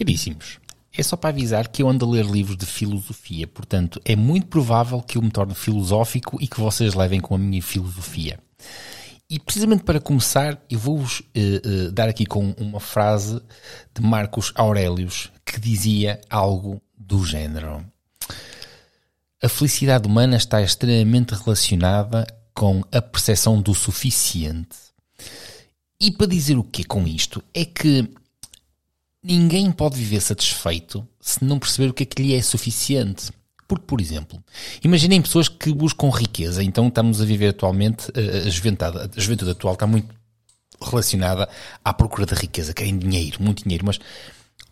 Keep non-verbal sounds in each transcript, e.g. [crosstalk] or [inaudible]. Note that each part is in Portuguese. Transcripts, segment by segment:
Caríssimos, é só para avisar que eu ando a ler livros de filosofia, portanto, é muito provável que eu me torne filosófico e que vocês levem com a minha filosofia. E precisamente para começar, eu vou-vos uh, uh, dar aqui com uma frase de Marcos Aurelius que dizia algo do género. A felicidade humana está extremamente relacionada com a percepção do suficiente. E para dizer o que com isto? É que ninguém pode viver satisfeito se não perceber o que é que lhe é suficiente. Porque, por exemplo, imaginem pessoas que buscam riqueza. Então estamos a viver atualmente, eh, a juventude, a juventude atual está muito relacionada à procura da riqueza, querem dinheiro, muito dinheiro. Mas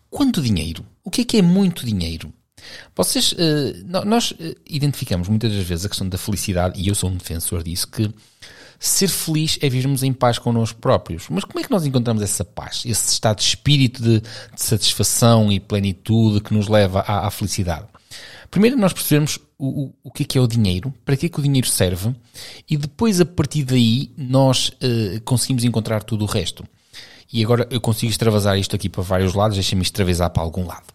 quanto dinheiro? O que é que é muito dinheiro? Vocês, eh, nós eh, identificamos muitas das vezes a questão da felicidade, e eu sou um defensor disso, que ser feliz é vivermos em paz connosco próprios. Mas como é que nós encontramos essa paz, esse estado de espírito de, de satisfação e plenitude que nos leva à, à felicidade? Primeiro nós percebemos o, o, o que é que é o dinheiro, para que é que o dinheiro serve, e depois a partir daí nós uh, conseguimos encontrar tudo o resto. E agora eu consigo extravasar isto aqui para vários lados, deixa-me extravasar para algum lado.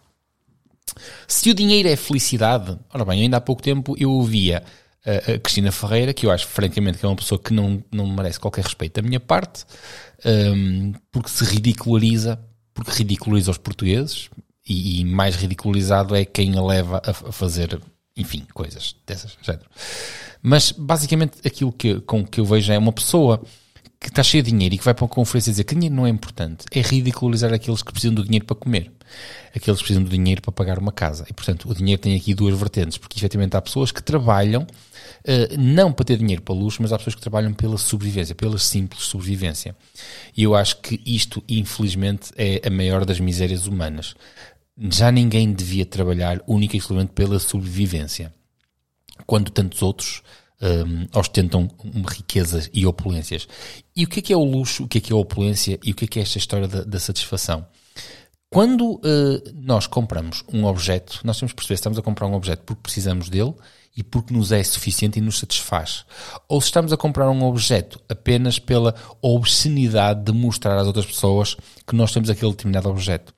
Se o dinheiro é felicidade, ora bem, ainda há pouco tempo eu ouvia a Cristina Ferreira, que eu acho francamente que é uma pessoa que não, não merece qualquer respeito da minha parte, um, porque se ridiculariza, porque ridiculariza os portugueses, e, e, mais ridicularizado é quem a leva a, a fazer, enfim, coisas dessas género. Mas basicamente aquilo que, com que eu vejo é uma pessoa que está cheia de dinheiro e que vai para uma conferência dizer que dinheiro não é importante, é ridicularizar aqueles que precisam do dinheiro para comer, aqueles que precisam do dinheiro para pagar uma casa. E, portanto, o dinheiro tem aqui duas vertentes, porque efetivamente há pessoas que trabalham uh, não para ter dinheiro para luxo, mas há pessoas que trabalham pela sobrevivência, pela simples sobrevivência. E eu acho que isto, infelizmente, é a maior das misérias humanas. Já ninguém devia trabalhar única e exclusivamente pela sobrevivência. Quando tantos outros um, ostentam riquezas e opulências. E o que é que é o luxo, o que é que é a opulência e o que é que é esta história da, da satisfação? Quando uh, nós compramos um objeto, nós temos que perceber se estamos a comprar um objeto porque precisamos dele e porque nos é suficiente e nos satisfaz. Ou se estamos a comprar um objeto apenas pela obscenidade de mostrar às outras pessoas que nós temos aquele determinado objeto.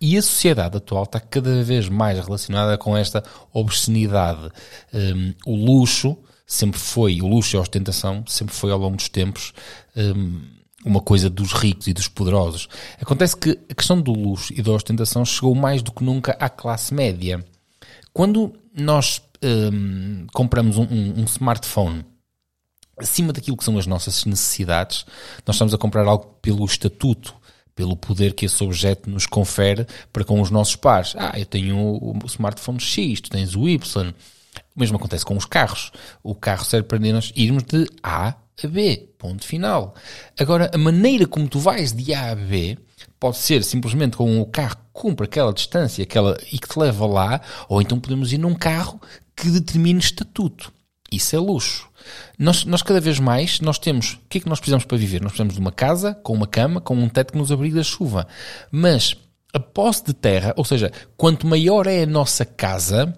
E a sociedade atual está cada vez mais relacionada com esta obscenidade. Um, o luxo sempre foi, o luxo e a ostentação sempre foi ao longo dos tempos um, uma coisa dos ricos e dos poderosos. Acontece que a questão do luxo e da ostentação chegou mais do que nunca à classe média. Quando nós um, compramos um, um, um smartphone acima daquilo que são as nossas necessidades, nós estamos a comprar algo pelo estatuto, pelo poder que esse objeto nos confere para com os nossos pares. Ah, eu tenho o smartphone X, tu tens o Y. O mesmo acontece com os carros. O carro serve para nós irmos de A a B. Ponto final. Agora, a maneira como tu vais de A a B pode ser simplesmente com o carro que cumpre aquela distância aquela, e que te leva lá, ou então podemos ir num carro que determine estatuto. Isso é luxo. Nós, nós cada vez mais, nós temos, o que é que nós precisamos para viver? Nós precisamos de uma casa, com uma cama, com um teto que nos abrigue da chuva. Mas a posse de terra, ou seja, quanto maior é a nossa casa,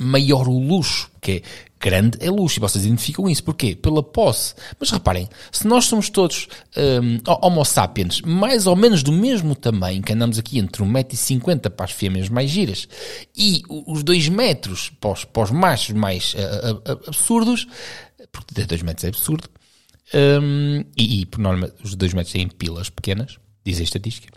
maior o luxo, que é grande é luxo, e vocês identificam isso. Porquê? Pela posse. Mas reparem, se nós somos todos um, homo sapiens, mais ou menos do mesmo tamanho, que andamos aqui entre 1,50m para as fêmeas mais giras, e os 2 metros para os, para os machos mais uh, absurdos, porque ter 2 metros é absurdo, um, e, e, por norma os 2 metros têm pilas pequenas, diz a estatística,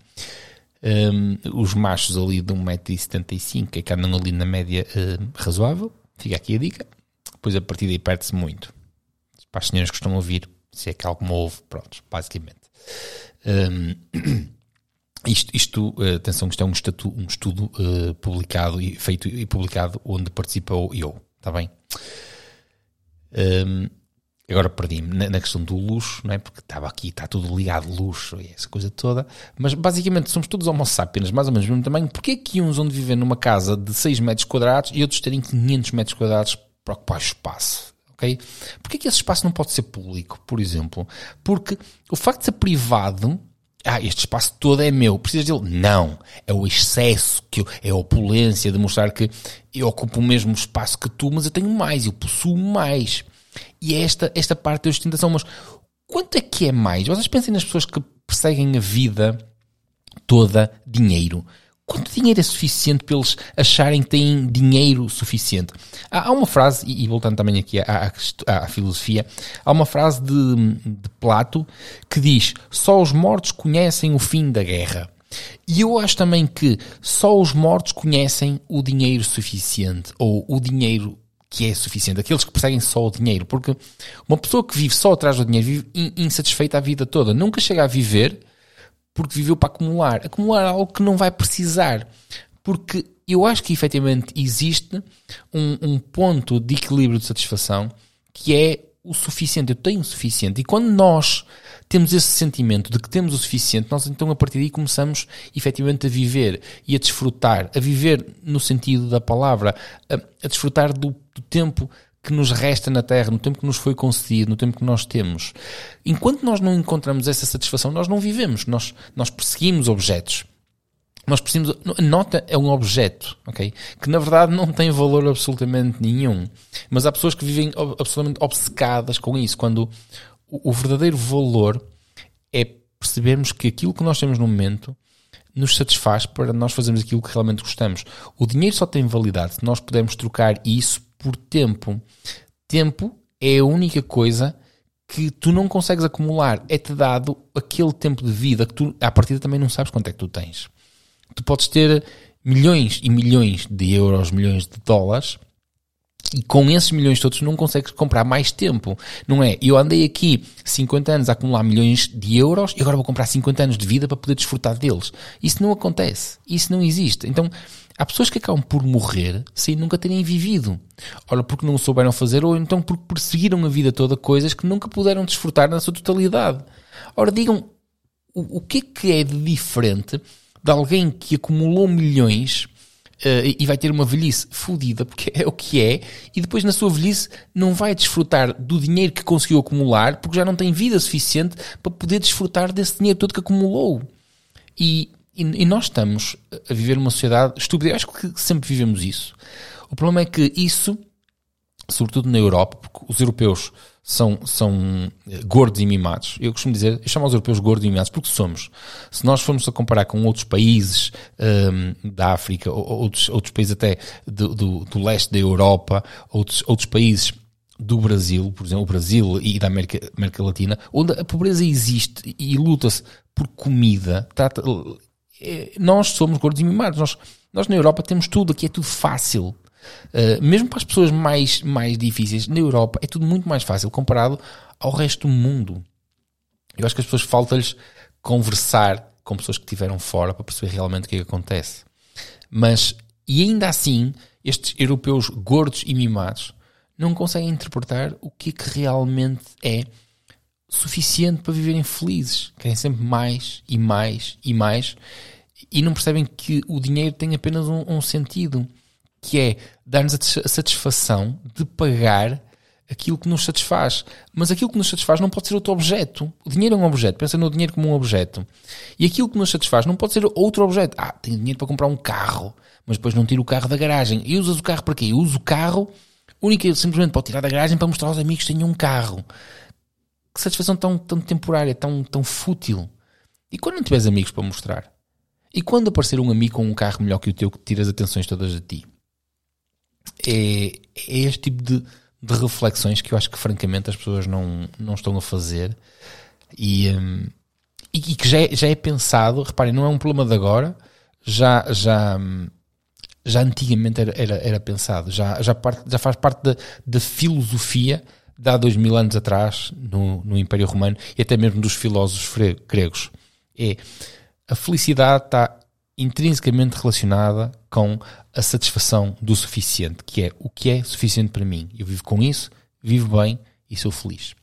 um, os machos ali de 1,75m, é que andam ali na média uh, razoável. Fica aqui a dica. Depois a partir daí perde-se muito. Para as senhoras que estão a ouvir, se é que algo me ouve, pronto, basicamente. Um, [clears throat] isto, isto uh, atenção, isto é um, estatu, um estudo uh, publicado e feito e publicado onde participou eu, está bem? Um, Agora perdi-me na, na, questão do luxo, não é? porque estava aqui, está tudo ligado, luxo e essa coisa toda. Mas basicamente somos todos homo sapiens, mais ou menos do mesmo tamanho. Porquê é que uns vão viver numa casa de 6 metros quadrados e outros terem 500 metros quadrados para ocupar espaço? Ok? Porquê é que esse espaço não pode ser público, por exemplo? Porque o facto de ser privado ah, este espaço todo é meu, precisas dele? Não. É o excesso, que eu, é a opulência de mostrar que eu ocupo o mesmo espaço que tu, mas eu tenho mais, eu possuo mais. E é esta, esta parte da ostentação. Mas quanto é que é mais? Vocês pensem nas pessoas que perseguem a vida toda dinheiro. quanto dinheiro é suficiente para eles acharem que têm dinheiro suficiente? Há, há uma frase, e, e, voltando também aqui à, à, à filosofia, há uma frase de, de Plato que diz: Só os mortos conhecem o fim da guerra. E eu acho também que só os mortos conhecem o dinheiro suficiente, ou o dinheiro que é suficiente, aqueles que perseguem só o dinheiro, porque uma pessoa que vive só atrás do dinheiro vive insatisfeita a vida toda, nunca chega a viver porque viveu para acumular. Acumular algo que não vai precisar. Porque eu acho que efetivamente existe um, um ponto de equilíbrio de satisfação que é o suficiente. Eu tenho o suficiente. E quando nós temos esse sentimento de que temos o suficiente, nós então a partir daí começamos efetivamente a viver e a desfrutar, a viver no sentido da palavra, a, a desfrutar do, do tempo que nos resta na Terra, no tempo que nos foi concedido, no tempo que nós temos. Enquanto nós não encontramos essa satisfação, nós não vivemos, nós, nós perseguimos objetos. Nós perseguimos, a nota é um objeto, ok? Que na verdade não tem valor absolutamente nenhum. Mas há pessoas que vivem absolutamente obcecadas com isso, quando o, o verdadeiro valor é percebermos que aquilo que nós temos no momento nos satisfaz para nós fazermos aquilo que realmente gostamos. O dinheiro só tem validade se nós pudermos trocar isso por tempo. Tempo é a única coisa que tu não consegues acumular. É-te dado aquele tempo de vida que tu, à partida, também não sabes quanto é que tu tens. Tu podes ter milhões e milhões de euros, milhões de dólares, e com esses milhões todos não consegues comprar mais tempo. Não é? Eu andei aqui 50 anos a acumular milhões de euros e agora vou comprar 50 anos de vida para poder desfrutar deles. Isso não acontece. Isso não existe. Então, há pessoas que acabam por morrer sem nunca terem vivido. Ora, porque não souberam fazer ou então porque perseguiram a vida toda coisas que nunca puderam desfrutar na sua totalidade. Ora, digam, o, o que é que é de diferente de alguém que acumulou milhões uh, e vai ter uma velhice fodida, porque é o que é, e depois na sua velhice não vai desfrutar do dinheiro que conseguiu acumular, porque já não tem vida suficiente para poder desfrutar desse dinheiro todo que acumulou. E, e, e nós estamos a viver numa sociedade estúpida. Eu acho que sempre vivemos isso. O problema é que isso, sobretudo na Europa, porque os europeus são, são eh, gordos e mimados. Eu costumo dizer, eu chamo os europeus gordos e mimados porque somos. Se nós formos a comparar com outros países um, da África, ou, outros, outros países até do, do, do, leste da Europa, outros, outros países do Brasil, por exemplo, o Brasil e da América, América Latina, onde a pobreza existe e luta-se por comida, trata, eh, nós somos gordos e mimados. Nós, nós na Europa temos tudo, aqui é tudo fácil. Uh, mesmo para as pessoas mais, mais difíceis, na Europa é tudo muito mais fácil comparado ao resto do mundo. Eu acho que as pessoas falta-lhes conversar com pessoas que estiveram fora para perceber realmente o que é que acontece. Mas, e ainda assim, estes europeus gordos e mimados não conseguem interpretar o que é que realmente é suficiente para viverem felizes. Querem sempre mais e mais e mais e não percebem que o dinheiro tem apenas um, um sentido que é dar-nos a satisfação de pagar aquilo que nos satisfaz. Mas aquilo que nos satisfaz não pode ser outro objeto. O dinheiro é um objeto. Pensa no dinheiro como um objeto. E aquilo que nos satisfaz não pode ser outro objeto. Ah, tenho dinheiro para comprar um carro, mas depois não tiro o carro da garagem. E usas o carro para quê? Eu uso o carro única simplesmente para tirar da garagem para mostrar aos amigos que tenho um carro. Que satisfação tão, tão temporária, tão, tão fútil. E quando não tiveres amigos para mostrar? E quando aparecer um amigo com um carro melhor que o teu que tira as atenções todas de ti? É, é este tipo de, de, reflexões que eu acho que francamente as pessoas não, não estão a fazer e, um, e, e, que já é, já é pensado, reparem, não é um problema de agora, já, já, já antigamente era, era, era pensado, já, já, já faz parte da, da filosofia de há dois mil anos atrás no, no Império Romano e até mesmo dos filósofos gregos. É a felicidade está intrinsecamente relacionada com a satisfação do suficiente, que é o que é suficiente para mim. Eu vivo com isso, vivo bem e sou feliz.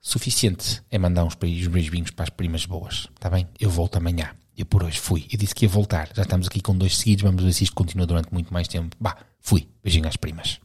Suficiente é mandar uns beijinhos para as primas boas, está bem? Eu volto amanhã. Eu por hoje fui. Eu disse que ia voltar. Já estamos aqui com dois seguidos, vamos ver se isto continua durante muito mais tempo. Bah, fui. Beijinho às primas.